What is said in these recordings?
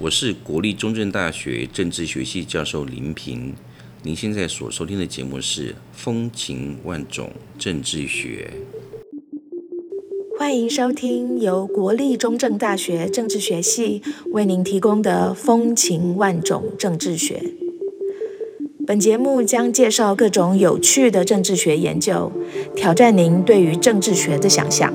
我是国立中正大学政治学系教授林平。您现在所收听的节目是《风情万种政治学》，欢迎收听由国立中正大学政治学系为您提供的《风情万种政治学》。本节目将介绍各种有趣的政治学研究，挑战您对于政治学的想象。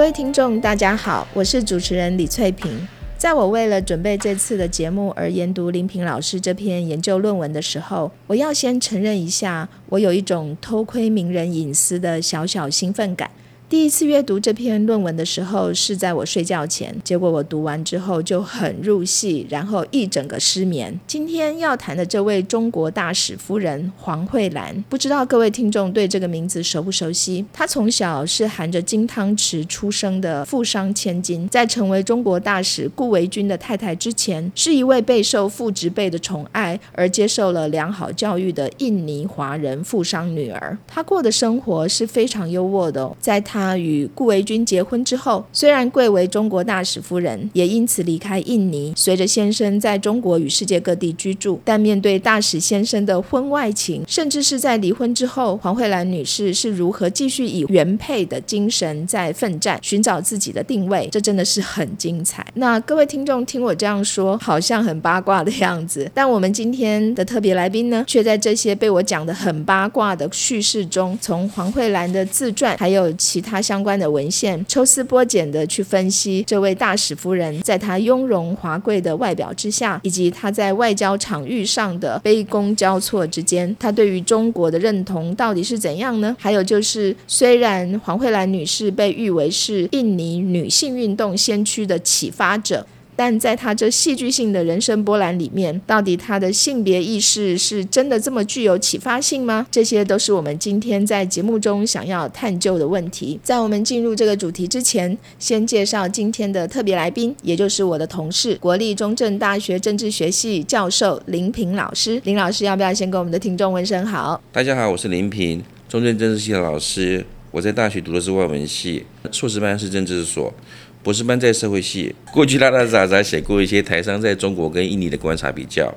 各位听众，大家好，我是主持人李翠萍。在我为了准备这次的节目而研读林平老师这篇研究论文的时候，我要先承认一下，我有一种偷窥名人隐私的小小兴奋感。第一次阅读这篇论文的时候，是在我睡觉前。结果我读完之后就很入戏，然后一整个失眠。今天要谈的这位中国大使夫人黄慧兰，不知道各位听众对这个名字熟不熟悉？她从小是含着金汤匙出生的富商千金，在成为中国大使顾维钧的太太之前，是一位备受父执辈的宠爱而接受了良好教育的印尼华人富商女儿。她过的生活是非常优渥的，在她。她与顾维钧结婚之后，虽然贵为中国大使夫人，也因此离开印尼，随着先生在中国与世界各地居住。但面对大使先生的婚外情，甚至是在离婚之后，黄慧兰女士是如何继续以原配的精神在奋战，寻找自己的定位，这真的是很精彩。那各位听众听我这样说，好像很八卦的样子，但我们今天的特别来宾呢，却在这些被我讲的很八卦的叙事中，从黄慧兰的自传，还有其他。他相关的文献抽丝剥茧的去分析这位大使夫人，在她雍容华贵的外表之下，以及她在外交场域上的卑躬交错之间，她对于中国的认同到底是怎样呢？还有就是，虽然黄慧兰女士被誉为是印尼女性运动先驱的启发者。但在他这戏剧性的人生波澜里面，到底他的性别意识是真的这么具有启发性吗？这些都是我们今天在节目中想要探究的问题。在我们进入这个主题之前，先介绍今天的特别来宾，也就是我的同事，国立中正大学政治学系教授林平老师。林老师，要不要先跟我们的听众问声好？大家好，我是林平，中正政治系的老师。我在大学读的是外文系，硕士班是政治所。博士班在社会系，过去拉拉杂杂写过一些台商在中国跟印尼的观察比较。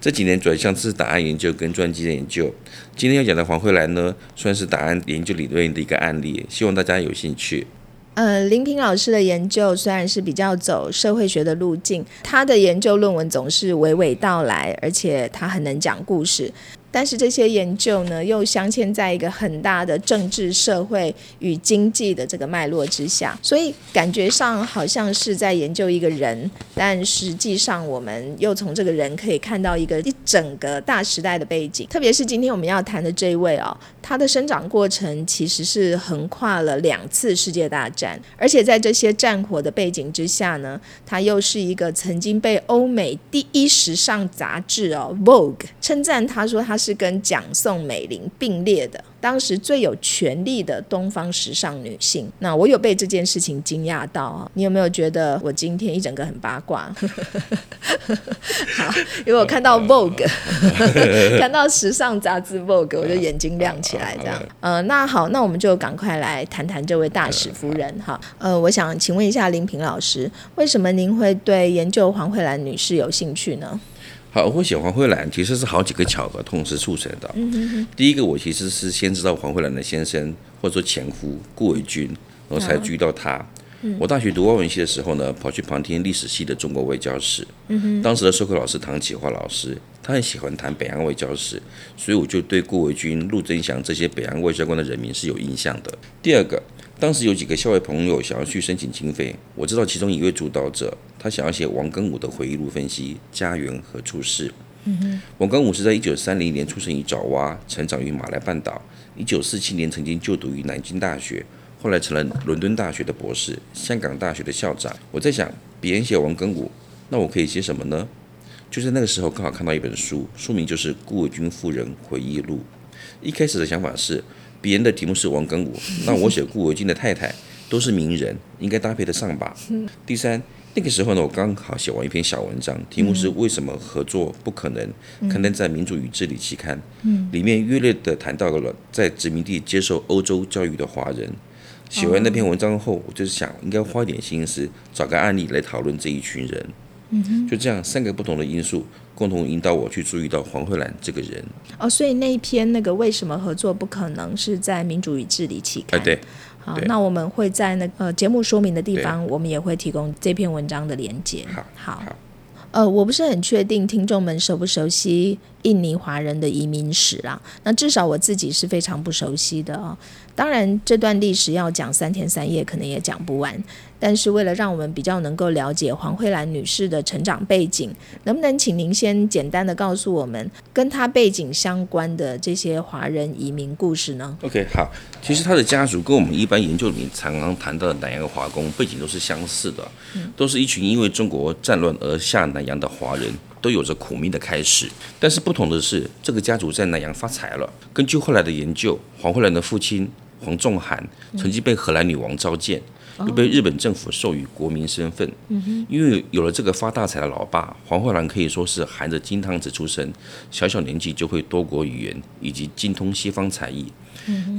这几年转向是档案研究跟专辑的研究。今天要讲的黄慧兰呢，算是档案研究理论的一个案例，希望大家有兴趣。呃，林平老师的研究虽然是比较走社会学的路径，他的研究论文总是娓娓道来，而且他很能讲故事。但是这些研究呢，又镶嵌在一个很大的政治、社会与经济的这个脉络之下，所以感觉上好像是在研究一个人，但实际上我们又从这个人可以看到一个一整个大时代的背景。特别是今天我们要谈的这一位哦，他的生长过程其实是横跨了两次世界大战，而且在这些战火的背景之下呢，他又是一个曾经被欧美第一时尚杂志哦《Vogue》称赞，他说他是。是跟蒋宋美龄并列的，当时最有权力的东方时尚女性。那我有被这件事情惊讶到啊！你有没有觉得我今天一整个很八卦？好，因为我看到 Vogue，看到时尚杂志 Vogue，我就眼睛亮起来。这样，呃，那好，那我们就赶快来谈谈这位大使夫人哈。呃，我想请问一下林平老师，为什么您会对研究黄慧兰女士有兴趣呢？好，我选黄慧兰其实是好几个巧合同时促成的。第一个，我其实是先知道黄慧兰的先生或者说前夫顾维钧，然后才注意到他。我大学读外文系的时候呢，跑去旁听历史系的中国外交史。当时的授课老师唐启华老师，他很喜欢谈北洋外交史，所以我就对顾维钧、陆贞祥这些北洋外交官的人民是有印象的。第二个。当时有几个校外朋友想要去申请经费，我知道其中一位主导者，他想要写王庚武的回忆录分析家园和处事，王庚武是在一九三零年出生于爪哇，成长于马来半岛。一九四七年曾经就读于南京大学，后来成了伦敦大学的博士，香港大学的校长。我在想，别人写王庚武，那我可以写什么呢？就在那个时候，刚好看到一本书，书名就是《顾维钧夫人回忆录》。一开始的想法是，别人的题目是王庚武，那我写顾维钧的太太都是名人，应该搭配得上吧？第三。那个时候呢，我刚好写完一篇小文章，题目是“为什么合作不可能”，刊登在《民主与治理》期刊。嗯里面约略的谈到了在殖民地接受欧洲教育的华人。写完那篇文章后，我就是想应该花一点心思，找个案例来讨论这一群人。嗯就这样，三个不同的因素共同引导我去注意到黄慧兰这个人。哦，所以那一篇那个“为什么合作不可能”是在《民主与治理》期刊。哎对。好，那我们会在那个节目说明的地方，我们也会提供这篇文章的连接。好，好，呃，我不是很确定听众们熟不熟悉印尼华人的移民史啊？那至少我自己是非常不熟悉的哦。当然，这段历史要讲三天三夜，可能也讲不完。但是为了让我们比较能够了解黄慧兰女士的成长背景，能不能请您先简单的告诉我们跟她背景相关的这些华人移民故事呢？OK，好，其实她的家族跟我们一般研究里面常常谈到的南洋华工背景都是相似的，都是一群因为中国战乱而下南洋的华人，都有着苦命的开始。但是不同的是，这个家族在南洋发财了。根据后来的研究，黄慧兰的父亲黄仲涵曾经被荷兰女王召见。又被日本政府授予国民身份，因为有了这个发大财的老爸黄慧兰，可以说是含着金汤匙出生，小小年纪就会多国语言以及精通西方才艺。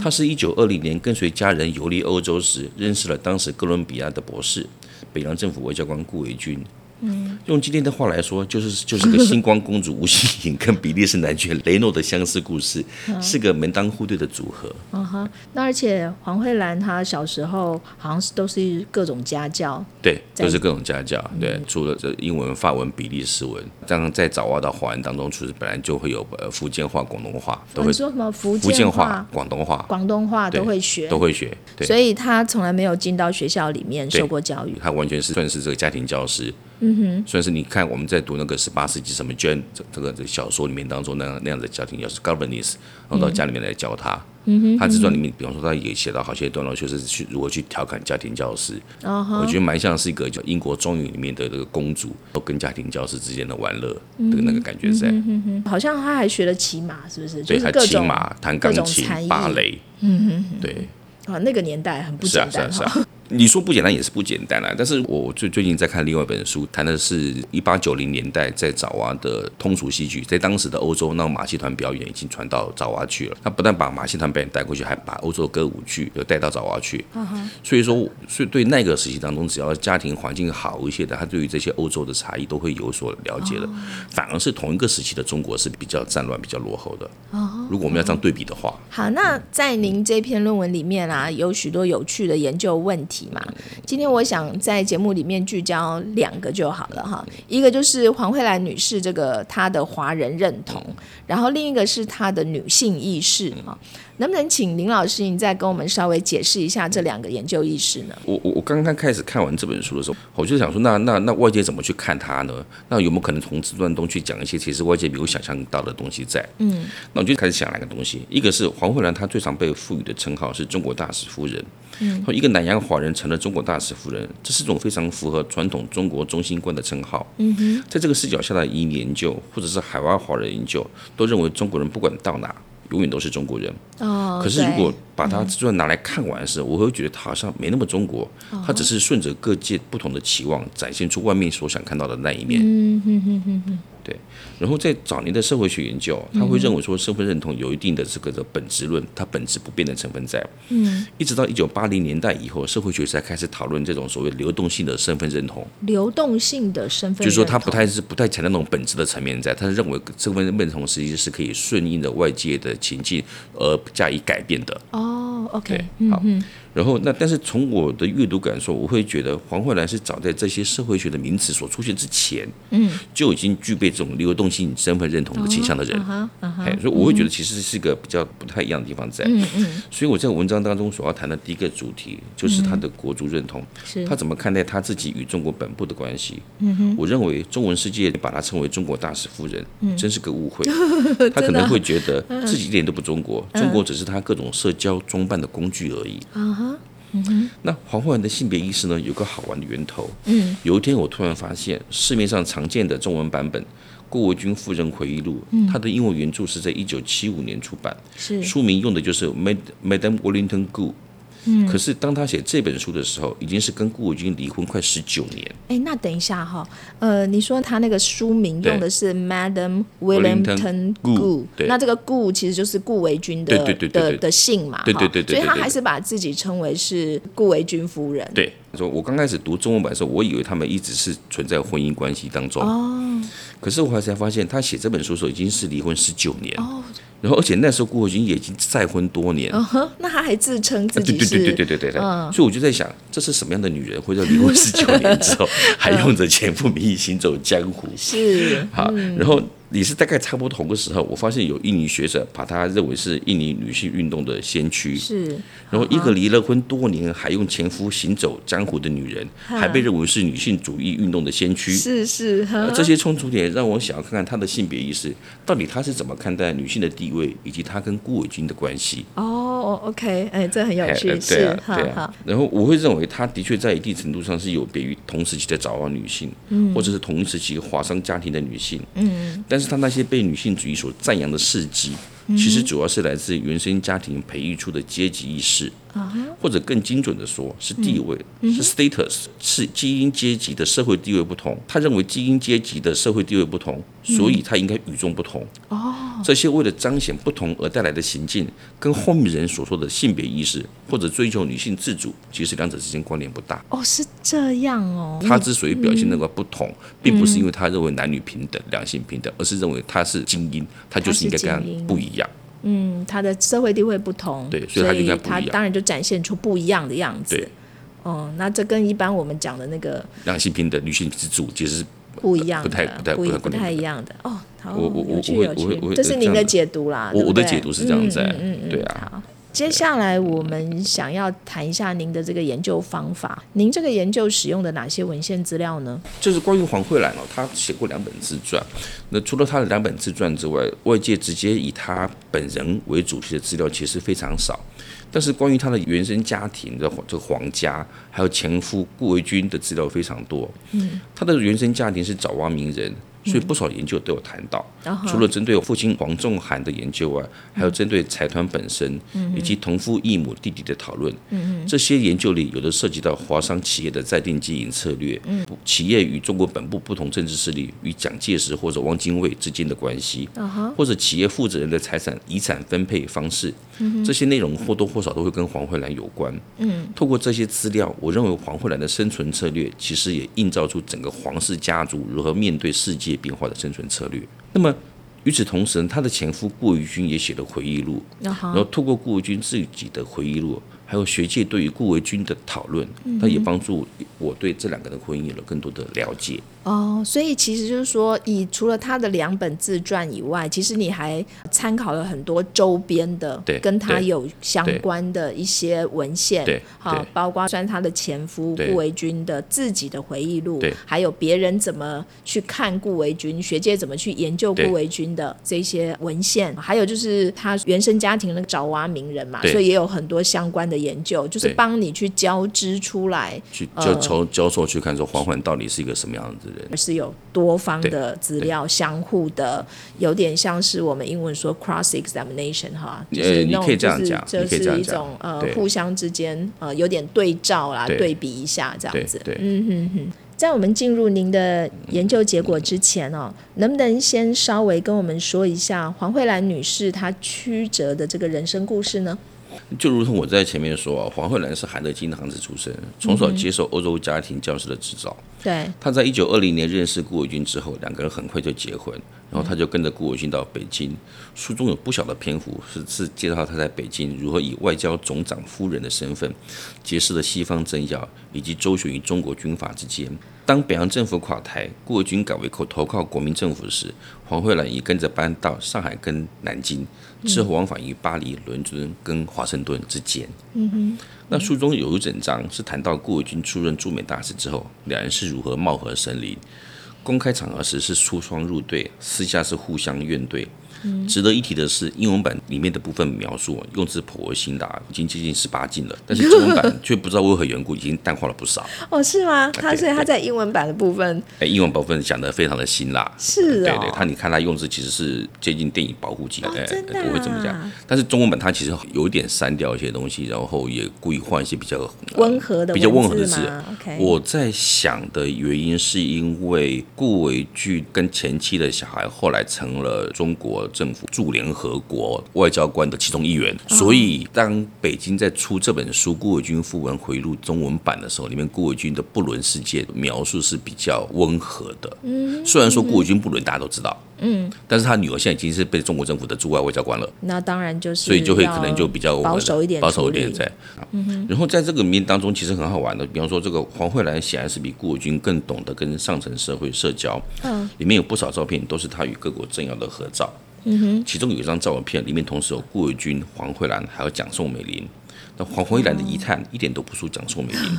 他是一九二零年跟随家人游历欧洲时，认识了当时哥伦比亚的博士，北洋政府外交官顾维钧。嗯，用今天的话来说，就是就是个星光公主吴欣颖跟比利时男爵雷诺的相似故事，是个门当户对的组合。嗯哼，那而且黄慧兰她小时候好像是都是各种家教，对，都是各种家教。对，除了这英文、法文、比利时文，这样在早挖的华人当中，其实本来就会有呃福建话、广东话，都会说什么福建话、广东话、广东话都会学，都会学。对所以她从来没有进到学校里面受过教育，她完全是算是这个家庭教师。嗯哼，算是你看我们在读那个十八世纪什么 Jane 这这个这小说里面当中那样那样的家庭教师 governess，然后到家里面来教他。嗯哼，他自传里面，比方说他也写到好些段落，就是去如何去调侃家庭教师。哦我觉得蛮像是一个叫英国中语里面的这个公主跟家庭教师之间的玩乐的那个感觉在。好像他还学了骑马，是不是？对，他骑马、弹钢琴、芭蕾。嗯哼，对。啊，那个年代很不简单哈。你说不简单也是不简单啦，但是我最最近在看另外一本书，谈的是一八九零年代在爪哇的通俗戏剧，在当时的欧洲，那马戏团表演已经传到爪哇去了。他不但把马戏团表演带过去，还把欧洲的歌舞剧又带到爪哇去。所以说，所以对那个时期当中，只要家庭环境好一些的，他对于这些欧洲的差异都会有所了解的。反而是同一个时期的中国是比较战乱、比较落后的。如果我们要这样对比的话，好，那在您这篇论文里面啊，有许多有趣的研究问题。嘛，今天我想在节目里面聚焦两个就好了哈，一个就是黄慧兰女士这个她的华人认同，然后另一个是她的女性意识哈。能不能请林老师，你再跟我们稍微解释一下这两个研究意识呢？我我我刚刚开始看完这本书的时候，我就想说，那那那外界怎么去看它呢？那有没有可能从自传中去讲一些其实外界没有想象到的东西在？嗯，那我就开始想两个东西，一个是黄慧兰，她最常被赋予的称号是中国大使夫人。嗯，一个南洋华人成了中国大使夫人，这是种非常符合传统中国中心观的称号。嗯哼，在这个视角下的移民研究或者是海外华人研究，都认为中国人不管到哪。永远都是中国人。哦，可是如果把它就算拿来看完的时候，我会觉得它好像没那么中国，他只是顺着各界不同的期望，展现出外面所想看到的那一面。嗯哼哼哼哼。对，然后在早年的社会学研究，他会认为说身份认同有一定的这个的本质论，它本质不变的成分在。嗯，一直到一九八零年代以后，社会学才开始讨论这种所谓流动性的身份认同。流动性的身份，就是说他不太是不太强调那种本质的层面在，他是认为身份认同实际是可以顺应着外界的情境而加以改变的。哦，OK，好。然后那但是从我的阅读感受，我会觉得黄慧兰是早在这些社会学的名词所出现之前，嗯，就已经具备这种流动性身份认同的倾向的人。哎，所以我会觉得其实是一个比较不太一样的地方在。嗯嗯。所以我在文章当中所要谈的第一个主题就是他的国族认同，是他怎么看待他自己与中国本部的关系。嗯哼。我认为中文世界把他称为中国大使夫人，真是个误会。他可能会觉得自己一点都不中国，中国只是他各种社交装扮的工具而已。啊哈。那黄慧文的性别意识呢？有个好玩的源头。嗯，有一天我突然发现市面上常见的中文版本《郭维钧夫人回忆录》，它的英文原著是在一九七五年出版，是书名用的就是 Madame Wellington 可是当他写这本书的时候，已经是跟顾伟军离婚快十九年。哎，那等一下哈，呃，你说他那个书名用的是 Madam Wellington Gu，那这个 Gu 其实就是顾维钧的的的姓嘛，对对对。所以他还是把自己称为是顾维钧夫人。对，说我刚开始读中文版的时候，我以为他们一直是存在婚姻关系当中。哦，可是我后来才发现，他写这本书的时候已经是离婚十九年。哦。然后，而且那时候顾伟军也已经再婚多年，那他还自称自己是？对对对对对对对。所以我就在想，这是什么样的女人，会在离婚十九年之后，还用着前夫名义行走江湖？是。好，然后。也是大概差不多同个时候，我发现有印尼学者把她认为是印尼女性运动的先驱。是，然后一个离了婚多年还用前夫行走江湖的女人，还被认为是女性主义运动的先驱。是是，这些冲突点让我想要看看她的性别意识，到底她是怎么看待女性的地位，以及她跟顾伟军的关系。哦，OK，哎，这很有趣。对啊，对啊。然后我会认为，她的确在一定程度上是有别于同时期的早亡女性，嗯或者是同时期华商家庭的女性。嗯，但是他那些被女性主义所赞扬的事迹。其实主要是来自原生家庭培育出的阶级意识，或者更精准的说，是地位，是 status，是基因阶级的社会地位不同。他认为基因阶级的社会地位不同，所以他应该与众不同。哦，这些为了彰显不同而带来的行径，跟后面人所说的性别意识或者追求女性自主，其实两者之间关联不大。哦，是这样哦。他之所以表现那个不同，并不是因为他认为男女平等、两性平等，而是认为他是精英，他就是应该跟他不一样。嗯，他的社会地位不同，对，所以他应该不一样当然就展现出不一样的样子。对，哦，那这跟一般我们讲的那个两性平等、女性自主其实是不一样的，不太、不太、不太一样的。哦，好，我我我我我这是您的解读啦，我我的解读是这样子，嗯，对啊。接下来我们想要谈一下您的这个研究方法。您这个研究使用的哪些文献资料呢？就是关于黄慧兰哦，她写过两本自传。那除了她的两本自传之外，外界直接以她本人为主题的资料其实非常少。但是关于他的原生家庭的这个皇家，还有前夫顾维钧的资料非常多。嗯，他的原生家庭是爪哇名人。所以不少研究都有谈到，除了针对父亲黄仲涵的研究外，还有针对财团本身以及同父异母弟弟的讨论。这些研究里有的涉及到华商企业的在定经营策略，企业与中国本部不同政治势力与蒋介石或者汪精卫之间的关系，或者企业负责人的财产遗产分配方式。这些内容或多或少都会跟黄慧兰有关。嗯，透过这些资料，我认为黄慧兰的生存策略其实也映照出整个黄氏家族如何面对世界变化的生存策略。那么与此同时，他的前夫顾维钧也写了回忆录，然后透过顾维钧自己的回忆录。还有学界对于顾维钧的讨论，那也帮助我对这两个人婚姻有了更多的了解。哦，所以其实就是说，以除了他的两本自传以外，其实你还参考了很多周边的，跟他有相关的一些文献，好，包括算他的前夫顾维钧的自己的回忆录，还有别人怎么去看顾维钧，学界怎么去研究顾维钧的这些文献，还有就是他原生家庭那个爪哇名人嘛，所以也有很多相关的。研究就是帮你去交织出来，去就从交错去看说黄焕到底是一个什么样子的人，是有多方的资料相互的，有点像是我们英文说 cross examination 哈，就是你可以这样讲，就是一种呃互相之间呃有点对照啦，对。比一下这样子。嗯哼哼，在我们进入您的研究结果之前哦，能不能先稍微跟我们说一下黄慧兰女士她曲折的这个人生故事呢？就如同我在前面说啊，黄慧兰是韩德金行子出身，从小接受欧洲家庭教师的指导。对，他在一九二零年认识顾维钧之后，两个人很快就结婚，然后他就跟着顾维钧到北京。书中有不小的篇幅是是介绍他在北京如何以外交总长夫人的身份，结识了西方政要，以及周旋于中国军阀之间。当北洋政府垮台，顾维钧改为投投靠国民政府时，黄慧兰也跟着搬到上海跟南京，之后往返于巴黎、伦敦跟华盛顿之间。嗯哼，那书中有一整章是谈到顾维钧出任驻美大使之后，两人是如何貌合神离，公开场合时是出双入对，私下是互相怨怼。值得一提的是，英文版里面的部分描述用字颇为辛辣，已经接近十八禁了。但是中文版却不知道为何缘故，已经淡化了不少。哦，是吗？他所以他在英文版的部分，哎，英文部分讲的非常的辛辣。是对对，他你看他用字其实是接近电影保护级的，哎，真的我会这么讲。但是中文版它其实有一点删掉一些东西，然后也故意换一些比较温和的、比较温和的字。我在想的原因是因为顾维俊跟前妻的小孩后来成了中国政府驻联合国外交官的其中一员，所以当北京在出这本书《顾伟军讣文回录》中文版的时候，里面顾维钧的不伦事件描述是比较温和的。嗯，虽然说顾维钧不伦大家都知道，嗯，但是他女儿现在已经是被中国政府的驻外外交官了。那当然就是，所以就会可能就比较保守一点，保守一点在。然后在这个里面当中，其实很好玩的，比方说这个黄慧兰显然是比顾维钧更懂得跟上层社会社交。嗯，里面有不少照片都是他与各国政要的合照。其中有一张照片，里面同时有顾维钧、黄慧兰还有蒋宋美龄。那黄慧兰的遗憾一点都不输蒋宋美龄。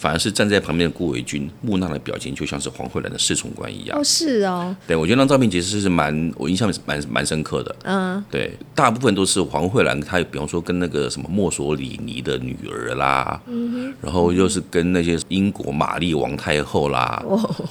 反而是站在旁边的顾维钧，木讷的表情就像是黄慧兰的侍从官一样。哦，是哦。对，我觉得那张照片其实是蛮，我印象蛮蛮深刻的。嗯，对，大部分都是黄慧兰，她比方说跟那个什么墨索里尼的女儿啦，嗯然后又是跟那些英国玛丽王太后啦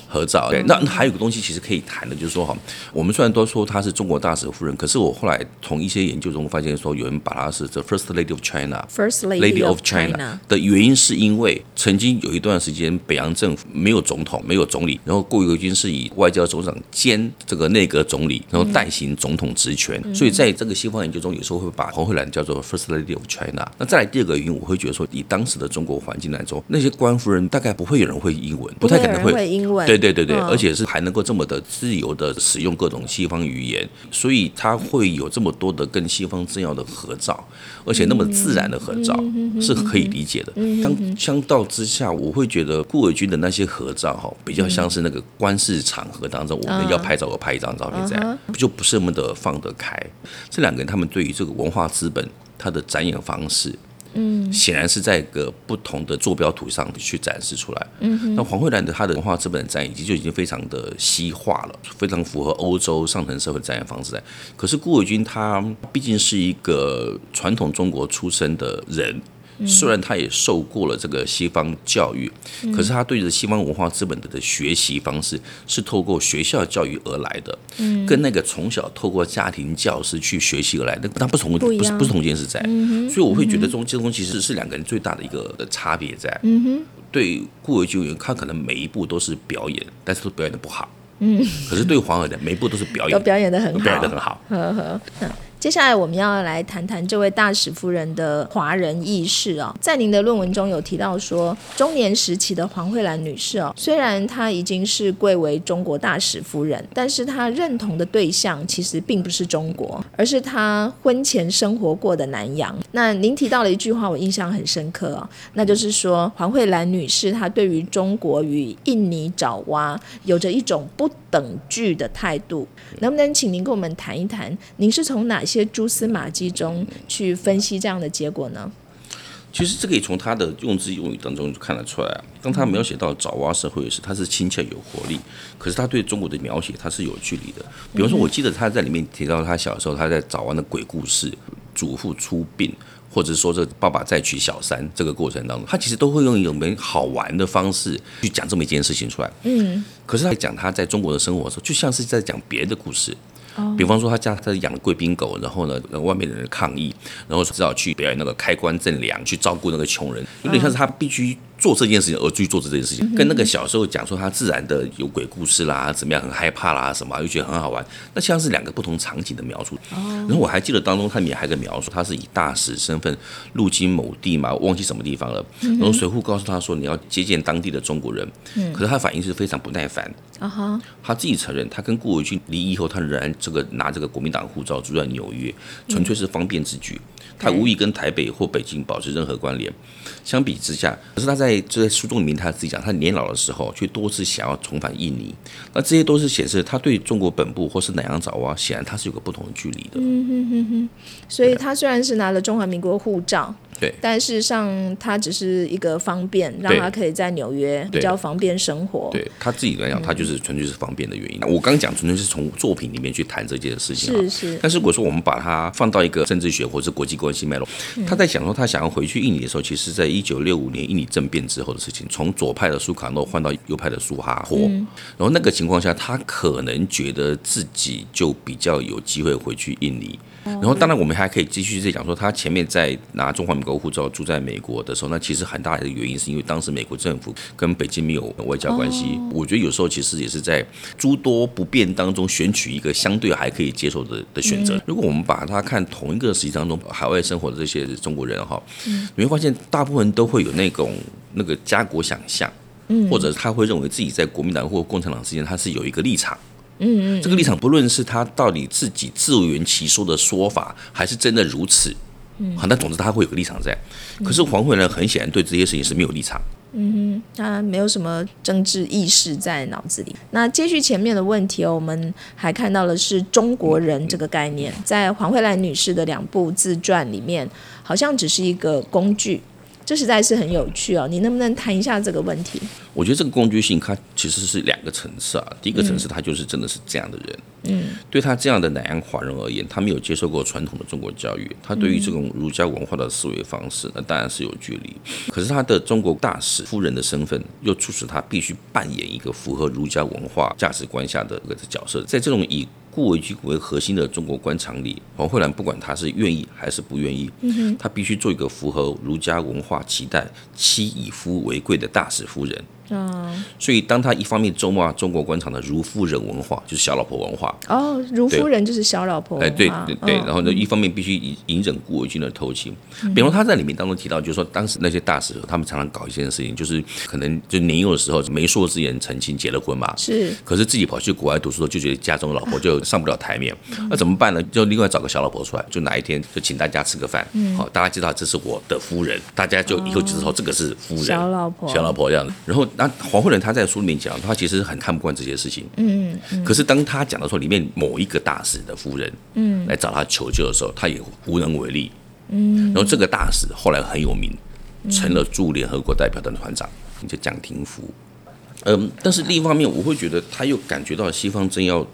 合照。对，那还有个东西其实可以谈的，就是说哈，我们虽然都说她是中国大使夫人，可是我后来从一些研究中发现说，有人把她是 the first lady of China，first lady of China 的原因是因为曾经。有一段时间，北洋政府没有总统，没有总理，然后顾维钧是以外交总长兼这个内阁总理，然后代行总统职权。所以在这个西方研究中，有时候会把黄慧兰叫做 First Lady of China。那再来第二个原因，我会觉得说，以当时的中国环境来说，那些官夫人大概不会有人会英文，不太可能会英文。对对对对，而且是还能够这么的自由的使用各种西方语言，所以他会有这么多的跟西方政要的合照，而且那么自然的合照，是可以理解的。当相较之下，我会觉得顾伟军的那些合照哈，比较像是那个官事场合当中，我们要拍照，我拍一张照片，这样就不是那么的放得开。这两个人他们对于这个文化资本，他的展演方式，嗯，显然是在一个不同的坐标图上去展示出来。嗯，那黄慧兰的她的文化资本的展演，已经就已经非常的西化了，非常符合欧洲上层社会的展演方式。可是顾伟军他毕竟是一个传统中国出身的人。虽然他也受过了这个西方教育，可是他对着西方文化资本的的学习方式是透过学校教育而来的，跟那个从小透过家庭教师去学习而来的，他不同不是不是同一件事在，所以我会觉得中这东西其实是两个人最大的一个的差别在。对顾维钧他可能每一步都是表演，但是都表演的不好。嗯，可是对黄河的每一步都是表演，都表演的很好，表演的很好。呵呵，接下来我们要来谈谈这位大使夫人的华人意识哦。在您的论文中有提到说，中年时期的黄慧兰女士哦，虽然她已经是贵为中国大使夫人，但是她认同的对象其实并不是中国，而是她婚前生活过的南洋。那您提到了一句话，我印象很深刻哦，那就是说黄慧兰女士她对于中国与印尼爪哇有着一种不等距的态度。能不能请您跟我们谈一谈，您是从哪些蛛丝马迹中去分析这样的结果呢？其实这可以从他的用字用语当中就看得出来啊。当他描写到爪哇社会时，他是亲切有活力，可是他对中国的描写他是有距离的。比方说，我记得他在里面提到他小时候他在爪哇的鬼故事，祖父出殡，或者说这爸爸再娶小三这个过程当中，他其实都会用一种很好玩的方式去讲这么一件事情出来。嗯，可是他讲他在中国的生活的时候，就像是在讲别的故事。比方说，他家他养贵宾狗，然后呢，外面的人抗议，然后只好去表演那个开棺赠粮，去照顾那个穷人，有点像是他必须做这件事情而去做这件事情，跟那个小时候讲说他自然的有鬼故事啦，怎么样很害怕啦什么，又觉得很好玩，那像是两个不同场景的描述。然后我还记得当中他里面还有个描述，他是以大使身份入境某地嘛，忘记什么地方了。然后水户告诉他说你要接见当地的中国人，可是他反应是非常不耐烦。啊哈，他自己承认，他跟顾维钧离异后，他仍然这个拿这个国民党护照住在纽约，纯粹是方便之举。他无意跟台北或北京保持任何关联。相比之下，可是他在这在书中里面他自己讲，他年老的时候却多次想要重返印尼。那这些都是显示他对中国本部或是南洋爪哇，显然他是有个不同的距离的。嗯哼哼哼。所以他虽然是拿了中华民国护照。对，但事实上，他只是一个方便，让他可以在纽约比较方便生活。对他自己来讲，他就是纯粹是方便的原因。我刚讲纯粹是从作品里面去谈这件事情是是。但是如果说我们把它放到一个政治学或者国际关系脉络，他在讲说他想要回去印尼的时候，其实在一九六五年印尼政变之后的事情，从左派的苏卡诺换到右派的苏哈霍，然后那个情况下，他可能觉得自己就比较有机会回去印尼。然后，当然，我们还可以继续再讲说，他前面在拿中华民国护照住在美国的时候，那其实很大的原因是因为当时美国政府跟北京没有外交关系。我觉得有时候其实也是在诸多不便当中选取一个相对还可以接受的的选择。如果我们把它看同一个时期当中海外生活的这些中国人哈，你会发现大部分都会有那种那个家国想象，或者他会认为自己在国民党或共产党之间他是有一个立场。嗯嗯，这个立场不论是他到底自己自圆其说的说法，还是真的如此，嗯，好，那总之他会有个立场在。可是黄慧呢，很显然对这些事情是没有立场，嗯哼，他没有什么政治意识在脑子里。那接续前面的问题哦，我们还看到了是中国人这个概念，在黄慧兰女士的两部自传里面，好像只是一个工具。这实在是很有趣哦，你能不能谈一下这个问题？我觉得这个工具性，它其实是两个层次啊。第一个层次，他就是真的是这样的人。嗯，对他这样的南洋华人而言，他没有接受过传统的中国教育，他对于这种儒家文化的思维方式，那当然是有距离。可是他的中国大使夫人的身份，又促使他必须扮演一个符合儒家文化价值观下的一个角色。在这种以顾维钧为核心的中国官场里，黄慧兰不管她是愿意还是不愿意，她必须做一个符合儒家文化期待、妻以夫为贵的大使夫人。嗯，所以当他一方面咒骂中国官场的如夫人文化，就是小老婆文化。哦，如夫人就是小老婆，哎，对对对，然后呢，一方面必须隐隐忍顾维钧的偷情，比如他在里面当中提到，就是说当时那些大使他们常常搞一件事情，就是可能就年幼的时候媒妁之言成亲结了婚嘛，是，可是自己跑去国外读书，就觉得家中的老婆就上不了台面，那怎么办呢？就另外找个小老婆出来，就哪一天就请大家吃个饭，好，大家知道这是我的夫人，大家就以后就知道这个是夫人，小老婆，小老婆这样，然后那黄慧仁他在。书里面讲，他其实很看不惯这些事情。嗯嗯。可是当他讲到说里面某一个大使的夫人，嗯，来找他求救的时候，他也无能为力。嗯。然后这个大使后来很有名，成了驻联合国代表的团长，就蒋廷福。嗯，但是另一方面，我会觉得他又感觉到西方正要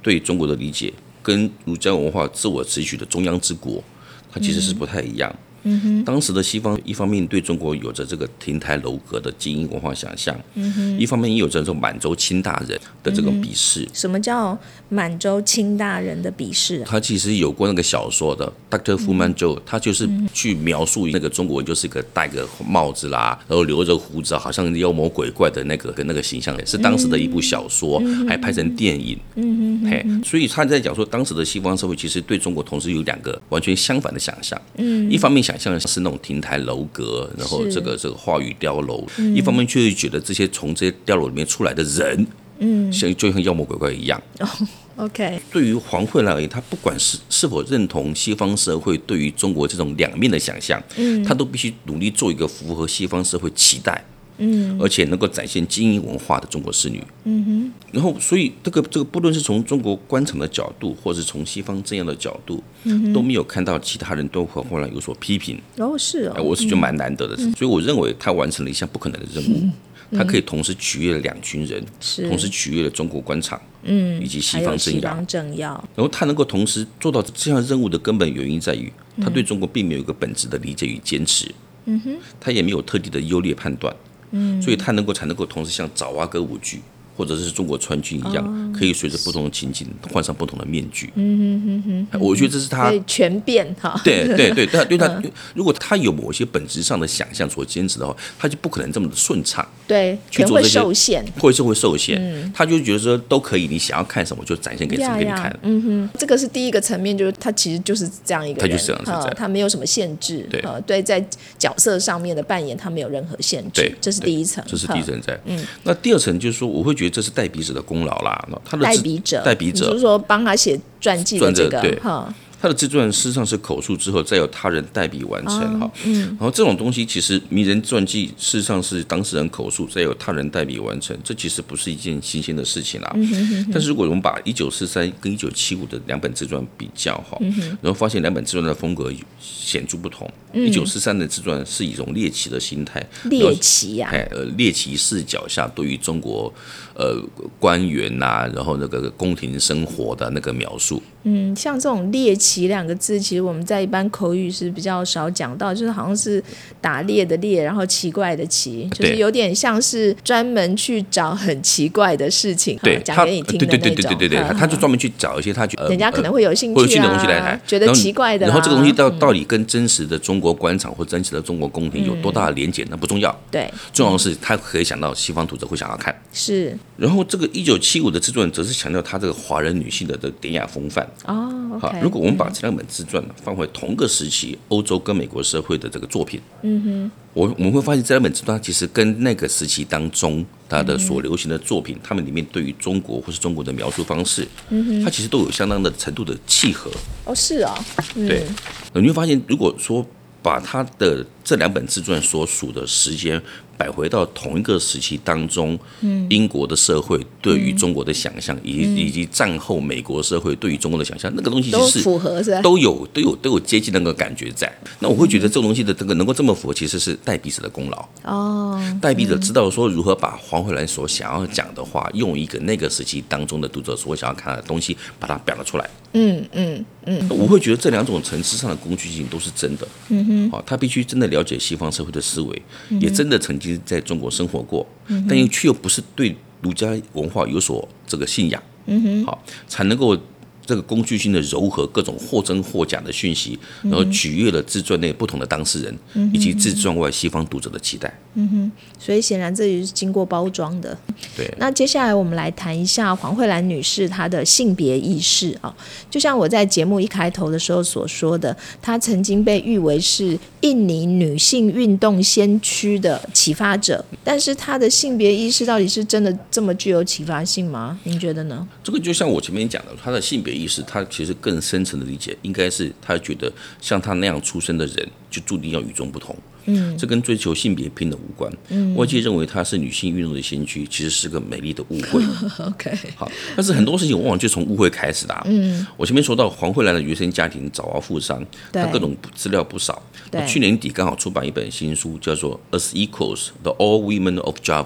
对中国的理解，跟儒家文化自我持续的中央之国，它其实是不太一样。嗯哼，当时的西方一方面对中国有着这个亭台楼阁的精英文化想象，嗯哼，一方面也有着这种满洲清大人的这种鄙视。什么叫满洲清大人的鄙视？他其实有过那个小说的，Dr. Fu Manchu，他就是去描述那个中国人就是一个戴个帽子啦，然后留着胡子，好像妖魔鬼怪的那个跟那个形象，是当时的一部小说，还拍成电影。嗯哼，嘿，所以他在讲说，当时的西方社会其实对中国同时有两个完全相反的想象。嗯，一方面。想象的是那种亭台楼阁，然后这个这个话语碉楼，一方面却会觉得这些从这些碉楼里面出来的人，嗯，像就像妖魔鬼怪一样。OK，对于黄慧兰而言，他不管是是否认同西方社会对于中国这种两面的想象，嗯，他都必须努力做一个符合西方社会期待。嗯，而且能够展现精英文化的中国仕女。嗯哼，然后所以这个这个不论是从中国官场的角度，或是从西方这样的角度，嗯都没有看到其他人对黄慧兰有所批评。哦，是哦，我是觉得蛮难得的。所以我认为他完成了一项不可能的任务，他可以同时取悦了两群人，是同时取悦了中国官场，嗯，以及西方政要。政要。然后他能够同时做到这项任务的根本原因在于，他对中国并没有一个本质的理解与坚持。嗯哼，他也没有特地的优劣判断。所以他能够才能够同时像爪哇歌舞剧，或者是中国川军一样，可以随着不同的情景换上不同的面具。嗯哼哼哼，我觉得这是他全变哈。对对对，他对他，如果他有某些本质上的想象所坚持的话，他就不可能这么的顺畅。对，去做会受限。会是会受限，嗯他就觉得说都可以，你想要看什么就展现给什么给你看。嗯哼，这个是第一个层面，就是他其实就是这样一个人，他就是这样子在他没有什么限制，对呃，对，在角色上面的扮演他没有任何限制对，这是第一层，这是第一层在。嗯，那第二层就是说，我会觉得这是代笔者的功劳啦。那他的代笔者，代笔者就是说帮他写传记的这个对哈，他的自传事实上是口述之后，再由他人代笔完成哈。嗯然后这种东西其实名人传记事实上是当事人口述，再由他人代笔完成，这其实不是一件新鲜的事情啦。但是如果我们把一九四三跟一九七五的两本自传比较哈，然后发现两本自传的风格显著不同。一九四三的自传是以一种猎奇的心态，猎奇呀，哎，呃，猎奇视角下对于中国呃官员呐、然后那个宫廷生活的那个描述，嗯，像这种猎奇两个字，其实我们在一般口语是比较少讲到，就是好像是打猎的猎，然后奇怪的奇，就是有点像是专门去找很奇怪的事情，哈对，讲给你听的那种，对对对对对，对他他就专门去找一些他觉得、呃人家可能会有兴趣啊，的东西来谈，觉得奇怪的，然后这个东西到到底跟真实的中国官场或真实的中国宫廷有多大的连结，那不重要，对。重要的是他可以想到西方读者会想要看。是。然后这个一九七五的制作人则是强调他这个华人女性的这典雅风范。哦好如果我们把这两本自传呢放回同个时期欧洲跟美国社会的这个作品，嗯哼，我我们会发现这两本自传其实跟那个时期当中它的所流行的作品，他们里面对于中国或是中国的描述方式，嗯哼，它其实都有相当的程度的契合。哦是哦，嗯。对，你会发现，如果说把他的这两本自传所属的时间摆回到同一个时期当中，嗯，英国的社会对于中国的想象，以及以及战后美国社会对于中国的想象，那个东西都其实是符合？都有都有都有接近那个感觉在。那我会觉得这个东西的这个能够这么符合，其实是代笔者的功劳。哦，代笔者知道说如何把黄慧兰所想要讲的话，用一个那个时期当中的读者所想要看的东西，把它表达出来。嗯嗯嗯，我会觉得这两种层次上的工具性都是真的。嗯哼，好，他必须真的了解西方社会的思维，也真的曾经在中国生活过，但又却又不是对儒家文化有所这个信仰。嗯哼，好，才能够。这个工具性的糅合各种或真或假的讯息，然后取悦了自传内不同的当事人，以及自传外西方读者的期待。嗯哼所以显然这也是经过包装的。对，那接下来我们来谈一下黄慧兰女士她的性别意识啊，就像我在节目一开头的时候所说的，她曾经被誉为是印尼女性运动先驱的启发者，但是她的性别意识到底是真的这么具有启发性吗？您觉得呢？这个就像我前面讲的，她的性别意思，他其实更深层的理解，应该是他觉得像他那样出生的人，就注定要与众不同。嗯，这跟追求性别平等无关。嗯，外界认为她是女性运动的先驱，其实是个美丽的误会。OK，好，但是很多事情往往就从误会开始的、嗯，我前面说到黄慧兰的原生家庭早熬富商，对她各种资料不少。对去年底刚好出版一本新书，叫做《As Equals: The All Women of Java》。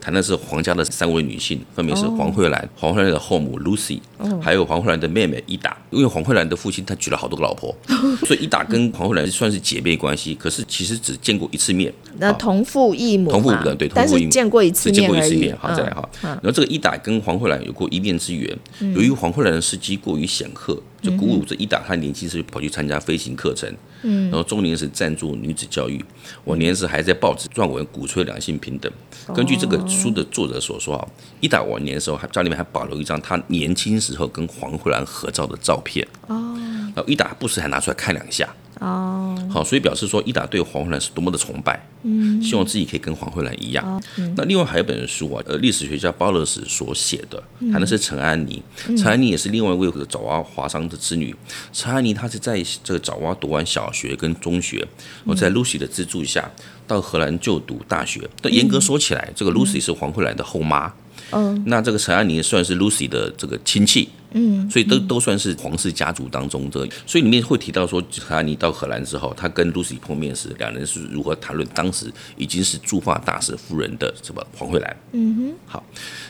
谈的是皇家的三位女性，分别是黄慧兰、黄慧兰的后母 Lucy，、还有黄慧兰的妹妹伊达。因为黄慧兰的父亲他娶了好多个老婆，所以伊达跟黄慧兰算是姐妹关系，可是其实只见过一次面。那同父异母嘛，同父对对，同但父异母。是见过一次只见面而已过一次面，。好嗯再来哈。然后这个伊达跟黄慧兰有过一面之缘，由于黄慧兰的事迹过于显赫，就鼓舞着伊达，他年轻时跑去参加飞行课程，嗯，然后中年时赞助女子教育，晚年时还在报纸撰文鼓吹两性平等。根据这个书的作者所说啊，伊达晚年的时候，还家里面还保留一张他年轻时候跟黄慧兰合照的照片。哦，然后伊达不时还拿出来看两下。哦，好，所以表示说伊达对黄慧兰是多么的崇拜，嗯，希望自己可以跟黄慧兰一样。那另外还有一本书啊，呃，历史学家包勒斯所写的，谈的是陈安妮。陈安妮也是另外一位爪哇华商的子女。陈安妮她是在这个爪哇读完小学跟中学，我在 Lucy 的资助下到荷兰就读大学。但严格说起来，这个 Lucy 是黄慧兰的后妈。嗯，那这个陈安妮算是 Lucy 的这个亲戚，嗯，所以都都算是皇室家族当中的。所以里面会提到说，卡尼到荷兰之后，他跟露西碰面时，两人是如何谈论当时已经是驻法大使夫人的什么黄慧兰。嗯哼，好，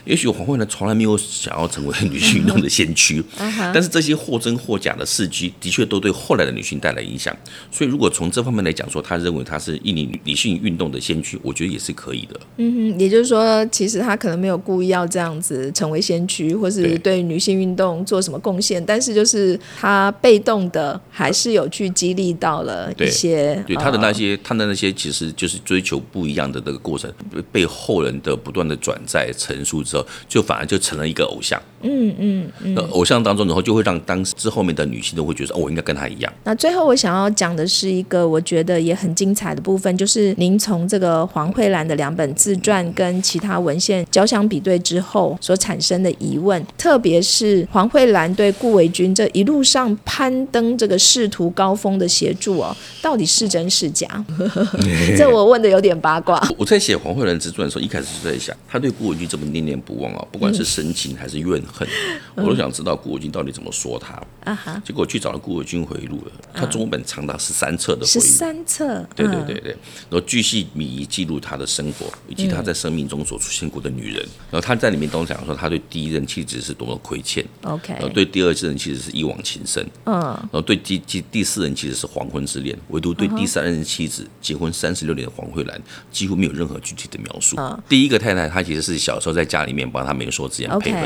也许黄慧兰从来没有想要成为女性运动的先驱，但是这些或真或假的事迹，的确都对后来的女性带来影响。所以如果从这方面来讲说，他认为他是印尼女性运动的先驱，我觉得也是可以的。嗯哼，也就是说，其实他可能没有故意要这样子成为先驱，或是对女性运动做什么贡献，但是就是他被动的，还是有去激励到了一些。对他的那些，他的那些，其实就是追求不一样的那个过程，被后人的不断的转载陈述之后，就反而就成了一个偶像。嗯嗯嗯。那偶像当中，然后就会让当之后面的女性都会觉得，哦，我应该跟他一样。那最后我想要讲的是一个我觉得也很精彩的部分，就是您从这个黄慧兰的两本自传跟其他文献交相比对之后所产生的疑问，特别是黄慧兰对顾维钧这一路上攀登这个仕途高峰的协助哦，到底是真是假？这我问的有点八卦。我在写黄慧兰自传的时候，一开始就在想，他对顾维钧这么念念不忘啊，不管是深情还是怨恨，我都想知道顾维钧到底怎么说他。啊哈！结果去找了顾维钧回忆录了，他中文本长达十三册的回忆，十三册。对对对对，然后巨细靡遗记录他的生活以及他在生命中所出现过的女人。然后他在里面都讲说，他对第一任妻子是多么亏欠。OK。然后对第二人其实是一往情深。嗯。然后对第第第四人其实是黄昏之恋，唯独对第三任妻子结婚三十六年的黄慧兰几乎没有任何具体的描述。第一个太太，她其实是小时候在家里面帮他媒妁之言陪的。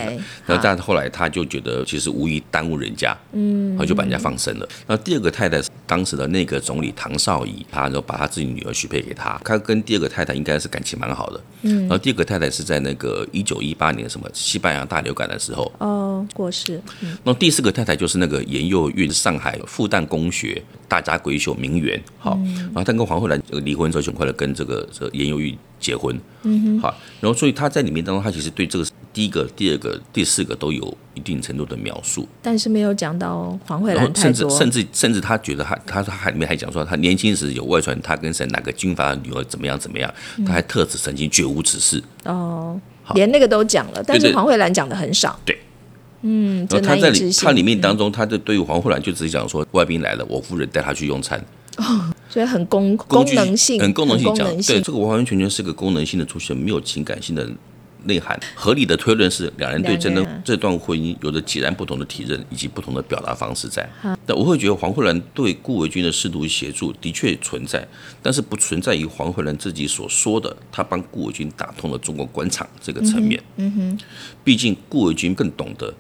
然后但后来她就觉得其实无意耽误人家，嗯，然后就把人家放生了。那第二个太太是当时的那个总理唐绍仪，他就把他自己女儿许配给他。他跟第二个太太应该是感情蛮好的。嗯。然后第二个太太是在那个一九一八年什么西班牙大流感的时候哦过世。那第四个太太就是那个严幼韵，上海复旦公学大家闺秀名媛。好，然后他跟黄慧兰离婚之后，很快的跟这个这严幼韵结婚。嗯哼。好，然后所以他在里面当中，他其实对这个第一个、第二个、第四个都有一定程度的描述，但是没有讲到黄慧兰甚至甚至甚至他觉得他他他里面还讲说，他年轻时有外传他跟谁哪个军阀的女儿怎么样怎么样，他还特此曾经绝无此事。哦，连那个都讲了，但是黄慧兰讲的很少。对，嗯，然后他在里他里面当中，他就对于黄慧兰就只是讲说，外宾来了，我夫人带他去用餐。哦，所以很功功能性，很功能性讲，对这个完完全全是个功能性的出现，没有情感性的。内涵合理的推论是，两人对这段这段婚姻有着截然不同的体认以及不同的表达方式在。但我会觉得黄慧兰对顾维钧的试图协助的确存在，但是不存在于黄慧兰自己所说的他帮顾维钧打通了中国官场这个层面。嗯哼，毕竟顾维钧更懂得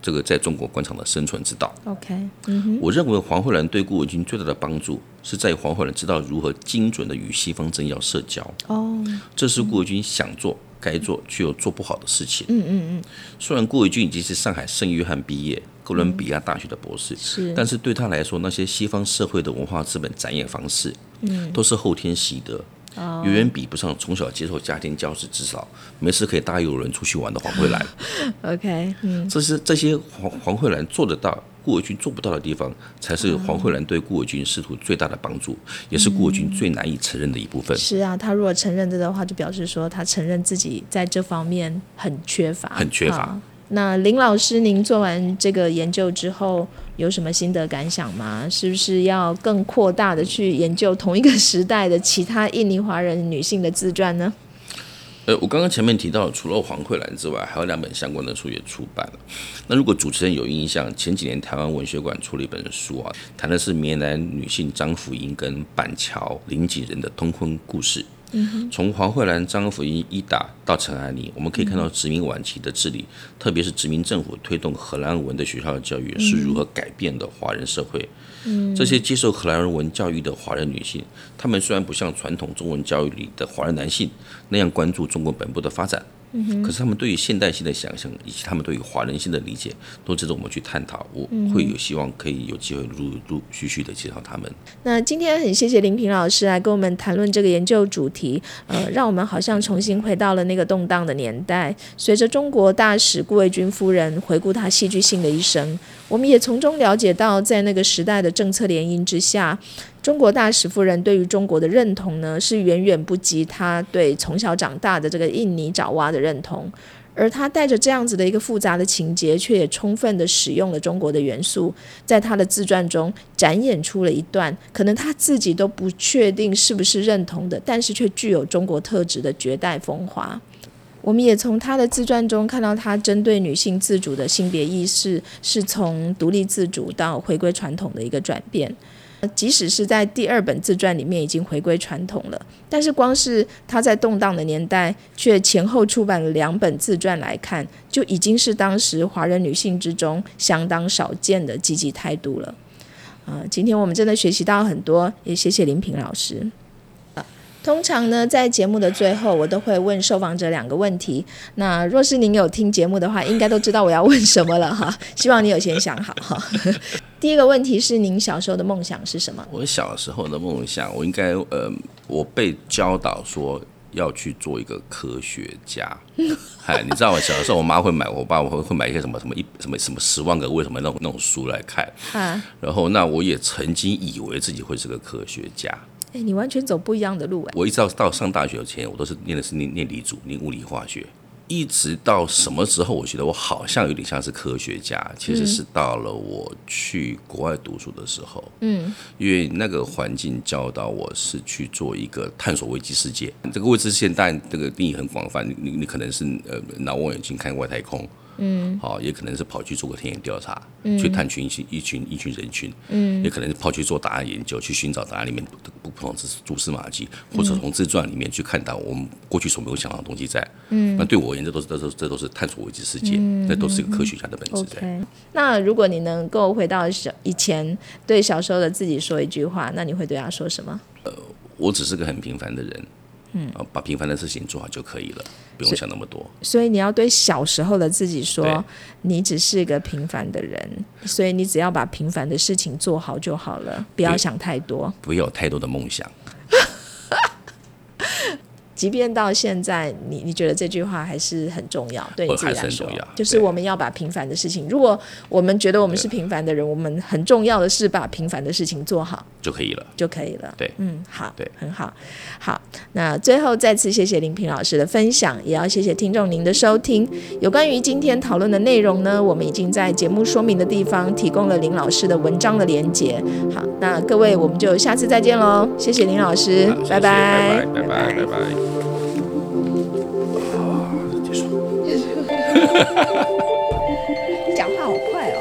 这个在中国官场的生存之道。OK，嗯哼，我认为黄慧兰对顾维钧最大的帮助是在于黄慧兰知道如何精准的与西方政要社交。哦，这是顾维钧想做。该做却又做不好的事情。嗯嗯嗯。虽然顾维钧已经是上海圣约翰毕业，哥伦比亚大学的博士，是，但是对他来说，那些西方社会的文化资本展演方式，嗯，都是后天习得，远远比不上从小接受家庭教育，至少没事可以搭邮轮出去玩的黄慧兰。OK，嗯，这是这些黄黄慧兰做得到。顾伟军做不到的地方，才是黄慧兰对顾伟军仕途最大的帮助，也是顾伟军最难以承认的一部分。是啊，他如果承认这的话，就表示说他承认自己在这方面很缺乏，很缺乏。那林老师，您做完这个研究之后，有什么心得感想吗？是不是要更扩大的去研究同一个时代的其他印尼华人女性的自传呢？呃，我刚刚前面提到，除了黄慧兰之外，还有两本相关的书也出版了。那如果主持人有印象，前几年台湾文学馆出了一本书啊，谈的是闽南女性张福英跟板桥林景仁的通婚故事。从黄慧兰、张福英一打到陈安妮，我们可以看到殖民晚期的治理，特别是殖民政府推动荷兰文的学校的教育是如何改变的华人社会。这些接受荷兰文教育的华人女性，她们虽然不像传统中文教育里的华人男性那样关注中国本部的发展。可是他们对于现代性的想象，以及他们对于华人性的理解，都值得我们去探讨。我会有希望可以有机会陆陆续续的介绍他们。那今天很谢谢林平老师来跟我们谈论这个研究主题，呃，让我们好像重新回到了那个动荡的年代。随着中国大使顾维钧夫人回顾她戏剧性的一生，我们也从中了解到，在那个时代的政策联姻之下。中国大使夫人对于中国的认同呢，是远远不及她对从小长大的这个印尼爪哇的认同。而他带着这样子的一个复杂的情节，却也充分的使用了中国的元素，在他的自传中展演出了一段可能他自己都不确定是不是认同的，但是却具有中国特质的绝代风华。我们也从他的自传中看到，他针对女性自主的性别意识是从独立自主到回归传统的一个转变。即使是在第二本自传里面已经回归传统了，但是光是他在动荡的年代却前后出版了两本自传来看，就已经是当时华人女性之中相当少见的积极态度了。啊，今天我们真的学习到很多，也谢谢林平老师。通常呢，在节目的最后，我都会问受访者两个问题。那若是您有听节目的话，应该都知道我要问什么了哈。希望你有先想好哈。第一个问题是，您小时候的梦想是什么？我小时候的梦想，我应该呃，我被教导说要去做一个科学家。嗨，你知道我小的时候，我妈会买，我爸我会会买一些什么什么一什么什么十万个为什么那种那种书来看。啊。然后，那我也曾经以为自己会是个科学家。哎，你完全走不一样的路哎！我一直到到上大学前，我都是念的是念念理组，念物理化学。一直到什么时候，我觉得我好像有点像是科学家，其实是到了我去国外读书的时候。嗯，因为那个环境教导我是去做一个探索未知世界。这个未知世界当然这个定义很广泛，你你你可能是呃拿望远镜看外太空。嗯，好，也可能是跑去做个田野调查，去探寻一群一群一群人群，嗯，也可能是跑去做答案研究，去寻找答案里面不不同的蛛丝马迹，或者从自传里面去看到我们过去所没有想到的东西在，嗯，那对我而言，这都是这都这都是探索未知世界，这都是一个科学家的本质在。那如果你能够回到小以前，对小时候的自己说一句话，那你会对他说什么？呃，我只是个很平凡的人。嗯，把平凡的事情做好就可以了，不用想那么多。所以你要对小时候的自己说，你只是个平凡的人，所以你只要把平凡的事情做好就好了，不要想太多，不要有太多的梦想。即便到现在，你你觉得这句话还是很重要，对你自己来说，就是我们要把平凡的事情。如果我们觉得我们是平凡的人，我们很重要的是把平凡的事情做好就可以了，就可以了。对，嗯，好，对，很好，好。那最后再次谢谢林平老师的分享，也要谢谢听众您的收听。有关于今天讨论的内容呢，我们已经在节目说明的地方提供了林老师的文章的连接。好，那各位我们就下次再见喽，谢谢林老师，拜拜，拜拜，拜拜。你 讲话好快哦。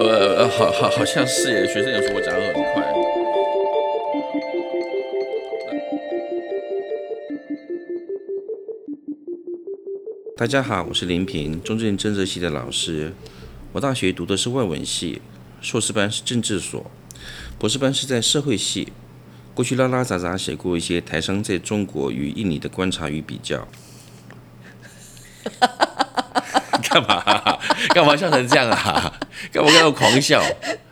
呃，好好好像是耶，学生有说我讲的很快。大家好，我是林平，中正政治系的老师。我大学读的是外文系，硕士班是政治所，博士班是在社会系。过去拉拉杂杂写过一些台商在中国与印尼的观察与比较。干嘛？干嘛笑成这样啊？干嘛跟我狂笑？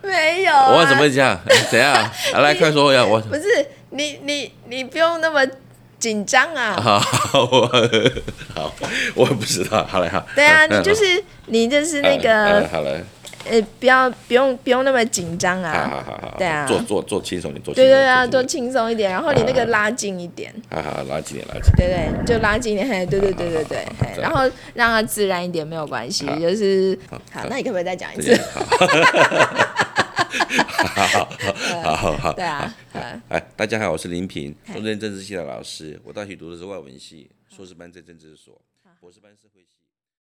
没有。我怎么这样？怎样？来，快说呀！我不是你，你，你不用那么紧张啊。好，我好，我不知道。好嘞，好。对啊，你就是你就是那个。好嘞。呃，不要，不用，不用那么紧张啊！好好好，对啊，做做做轻松点，做对对啊，做轻松。一点，然后你那个拉近一点，好好拉近点，拉近，对对，就拉近一点，嘿，对对对对对，嘿，然后让它自然一点，没有关系，就是好，那你可不可以再讲一次？好。好好好好，对啊，哎，大家好，我是林平，中正政治系的老师，我大学读的是外文系，硕士班在政治所，博士班是会系。